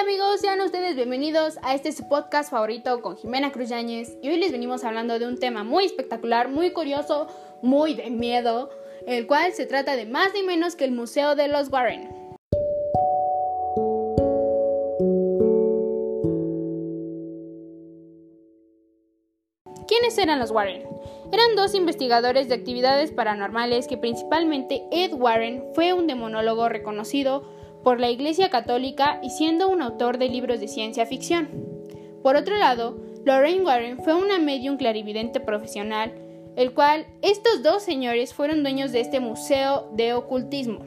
Amigos, sean ustedes bienvenidos a este su podcast favorito con Jimena Cruz Yáñez y hoy les venimos hablando de un tema muy espectacular, muy curioso, muy de miedo, el cual se trata de más ni menos que el Museo de los Warren. ¿Quiénes eran los Warren? Eran dos investigadores de actividades paranormales que principalmente Ed Warren fue un demonólogo reconocido por la Iglesia Católica y siendo un autor de libros de ciencia ficción. Por otro lado, Lorraine Warren fue una medium clarividente profesional, el cual estos dos señores fueron dueños de este museo de ocultismo.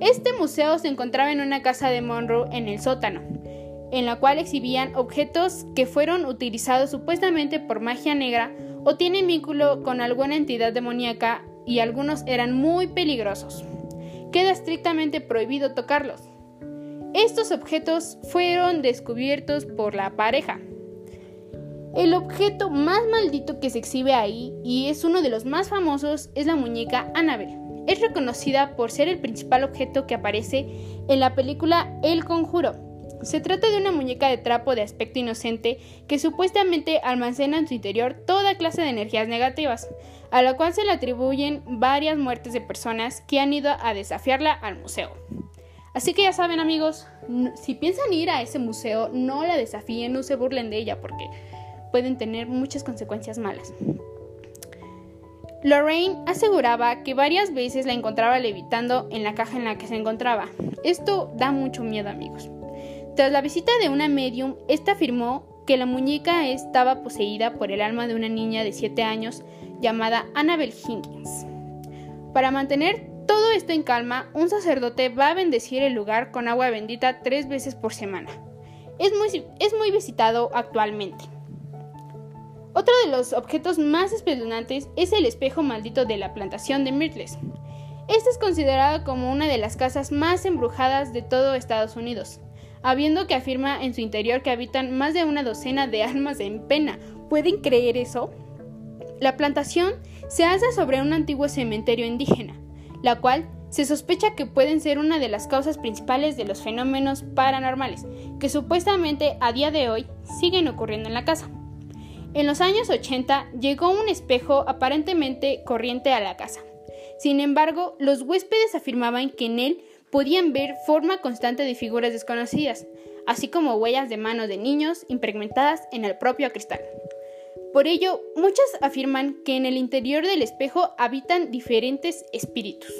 Este museo se encontraba en una casa de Monroe en el sótano, en la cual exhibían objetos que fueron utilizados supuestamente por magia negra o tienen vínculo con alguna entidad demoníaca y algunos eran muy peligrosos. Queda estrictamente prohibido tocarlos. Estos objetos fueron descubiertos por la pareja. El objeto más maldito que se exhibe ahí y es uno de los más famosos es la muñeca Annabelle. Es reconocida por ser el principal objeto que aparece en la película El Conjuro, se trata de una muñeca de trapo de aspecto inocente que supuestamente almacena en su interior toda clase de energías negativas, a la cual se le atribuyen varias muertes de personas que han ido a desafiarla al museo. Así que ya saben amigos, si piensan ir a ese museo, no la desafíen, no se burlen de ella porque pueden tener muchas consecuencias malas. Lorraine aseguraba que varias veces la encontraba levitando en la caja en la que se encontraba. Esto da mucho miedo amigos. Tras la visita de una medium, esta afirmó que la muñeca estaba poseída por el alma de una niña de 7 años llamada Annabel Higgins. Para mantener todo esto en calma, un sacerdote va a bendecir el lugar con agua bendita tres veces por semana. Es muy, es muy visitado actualmente. Otro de los objetos más espeluznantes es el espejo maldito de la plantación de Myrtles. Este es considerado como una de las casas más embrujadas de todo Estados Unidos habiendo que afirma en su interior que habitan más de una docena de almas en pena. ¿Pueden creer eso? La plantación se alza sobre un antiguo cementerio indígena, la cual se sospecha que pueden ser una de las causas principales de los fenómenos paranormales, que supuestamente a día de hoy siguen ocurriendo en la casa. En los años 80 llegó un espejo aparentemente corriente a la casa. Sin embargo, los huéspedes afirmaban que en él podían ver forma constante de figuras desconocidas, así como huellas de manos de niños impregmentadas en el propio cristal. Por ello, muchas afirman que en el interior del espejo habitan diferentes espíritus.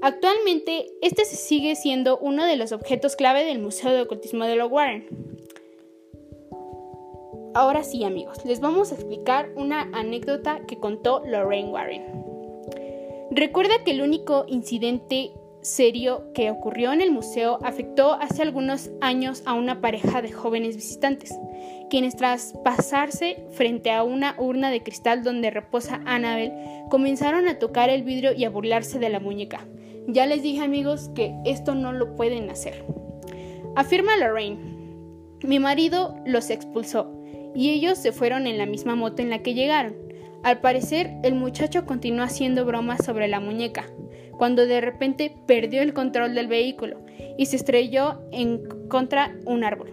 Actualmente, este sigue siendo uno de los objetos clave del Museo de Ocultismo de los Warren. Ahora sí, amigos, les vamos a explicar una anécdota que contó Lorraine Warren. Recuerda que el único incidente serio que ocurrió en el museo afectó hace algunos años a una pareja de jóvenes visitantes, quienes tras pasarse frente a una urna de cristal donde reposa Annabel, comenzaron a tocar el vidrio y a burlarse de la muñeca. Ya les dije amigos que esto no lo pueden hacer. Afirma Lorraine, mi marido los expulsó y ellos se fueron en la misma moto en la que llegaron. Al parecer, el muchacho continuó haciendo bromas sobre la muñeca, cuando de repente perdió el control del vehículo y se estrelló en contra un árbol.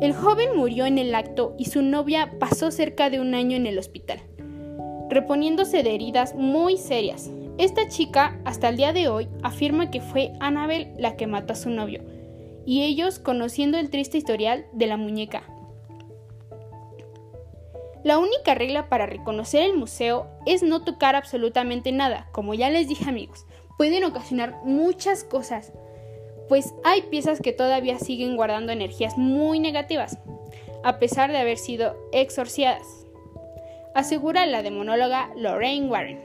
El joven murió en el acto y su novia pasó cerca de un año en el hospital, reponiéndose de heridas muy serias. Esta chica, hasta el día de hoy, afirma que fue Annabel la que mató a su novio, y ellos conociendo el triste historial de la muñeca, la única regla para reconocer el museo es no tocar absolutamente nada, como ya les dije amigos. Pueden ocasionar muchas cosas, pues hay piezas que todavía siguen guardando energías muy negativas, a pesar de haber sido exorciadas, asegura la demonóloga Lorraine Warren,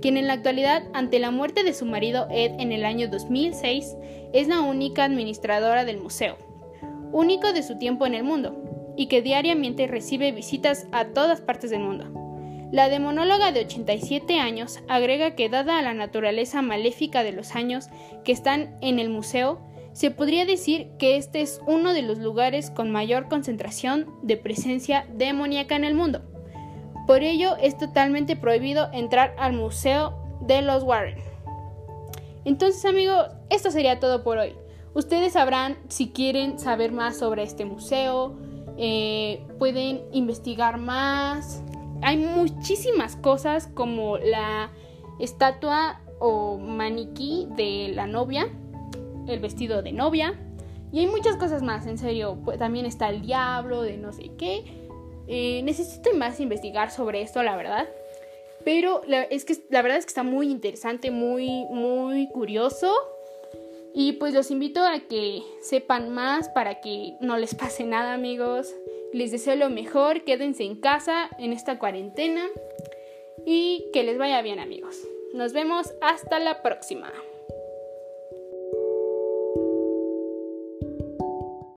quien en la actualidad, ante la muerte de su marido Ed en el año 2006, es la única administradora del museo, único de su tiempo en el mundo, y que diariamente recibe visitas a todas partes del mundo. La demonóloga de 87 años agrega que dada la naturaleza maléfica de los años que están en el museo, se podría decir que este es uno de los lugares con mayor concentración de presencia demoníaca en el mundo. Por ello es totalmente prohibido entrar al Museo de los Warren. Entonces amigos, esto sería todo por hoy. Ustedes sabrán si quieren saber más sobre este museo, eh, pueden investigar más. Hay muchísimas cosas como la estatua o maniquí de la novia, el vestido de novia. Y hay muchas cosas más, en serio. Pues, también está el diablo de no sé qué. Eh, necesito más investigar sobre esto, la verdad. Pero es que la verdad es que está muy interesante, muy, muy curioso. Y pues los invito a que sepan más para que no les pase nada, amigos. Les deseo lo mejor, quédense en casa en esta cuarentena y que les vaya bien, amigos. Nos vemos hasta la próxima.